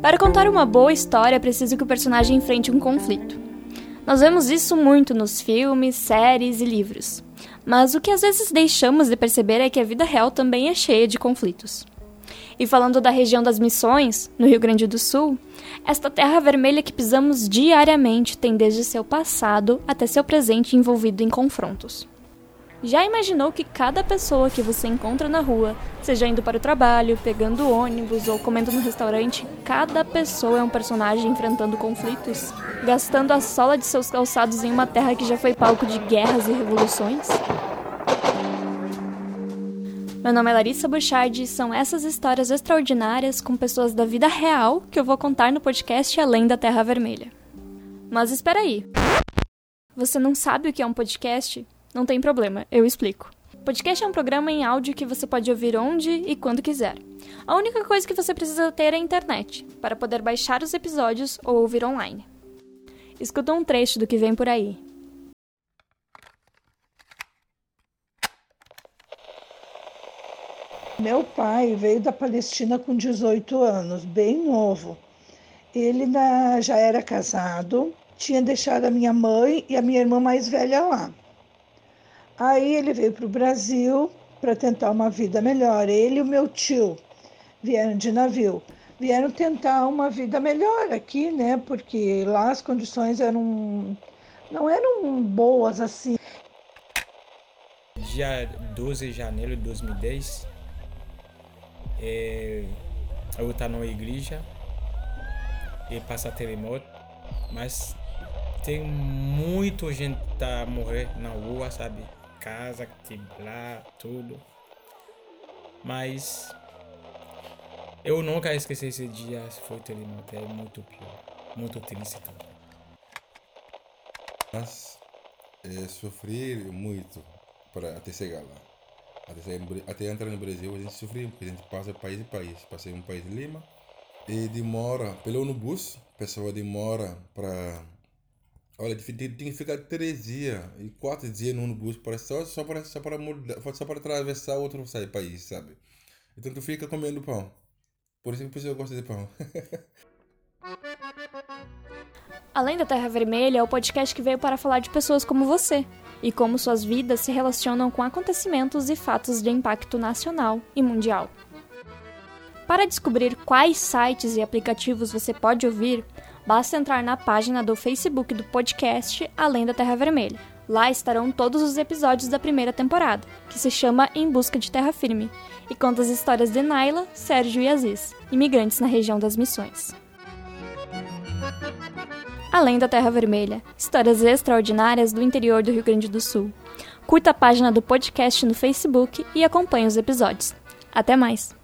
Para contar uma boa história, é preciso que o personagem enfrente um conflito. Nós vemos isso muito nos filmes, séries e livros. Mas o que às vezes deixamos de perceber é que a vida real também é cheia de conflitos. E falando da região das Missões, no Rio Grande do Sul, esta terra vermelha que pisamos diariamente tem desde seu passado até seu presente envolvido em confrontos. Já imaginou que cada pessoa que você encontra na rua, seja indo para o trabalho, pegando ônibus ou comendo no restaurante, cada pessoa é um personagem enfrentando conflitos? Gastando a sola de seus calçados em uma terra que já foi palco de guerras e revoluções? Meu nome é Larissa Bouchard e são essas histórias extraordinárias com pessoas da vida real que eu vou contar no podcast Além da Terra Vermelha. Mas espera aí. Você não sabe o que é um podcast? Não tem problema, eu explico. Podcast é um programa em áudio que você pode ouvir onde e quando quiser. A única coisa que você precisa ter é a internet, para poder baixar os episódios ou ouvir online. Escuta um trecho do que vem por aí. Meu pai veio da Palestina com 18 anos, bem novo. Ele já era casado, tinha deixado a minha mãe e a minha irmã mais velha lá. Aí ele veio para o Brasil para tentar uma vida melhor. Ele e o meu tio vieram de navio. Vieram tentar uma vida melhor aqui, né? Porque lá as condições eram não eram boas assim. Dia 12 de janeiro de 2010, é, eu estava numa igreja e passa terremoto, mas tem muita gente tá morrer na rua, sabe? Casa, quebrar, tudo. Mas eu nunca esqueci esse dia, foi terremoto, é muito pior, muito triste também. Mas é, sofri muito para até chegar lá. Até, até entrar no Brasil a gente sofreu, porque a gente passa país em país. Passei um país de Lima e demora, pelo no bus, a pessoa demora para Olha, tem que ficar três dias e quatro dias no ônibus para só, só, para, só, para mudar, só para atravessar outro país, sabe? Então tu fica comendo pão. Por isso que a pessoa gosta de pão. Além da Terra Vermelha, é o podcast que veio para falar de pessoas como você e como suas vidas se relacionam com acontecimentos e fatos de impacto nacional e mundial. Para descobrir quais sites e aplicativos você pode ouvir, basta entrar na página do Facebook do podcast Além da Terra Vermelha. Lá estarão todos os episódios da primeira temporada, que se chama Em Busca de Terra Firme, e conta as histórias de Naila, Sérgio e Aziz, imigrantes na região das Missões. Além da Terra Vermelha, histórias extraordinárias do interior do Rio Grande do Sul. Curta a página do podcast no Facebook e acompanhe os episódios. Até mais!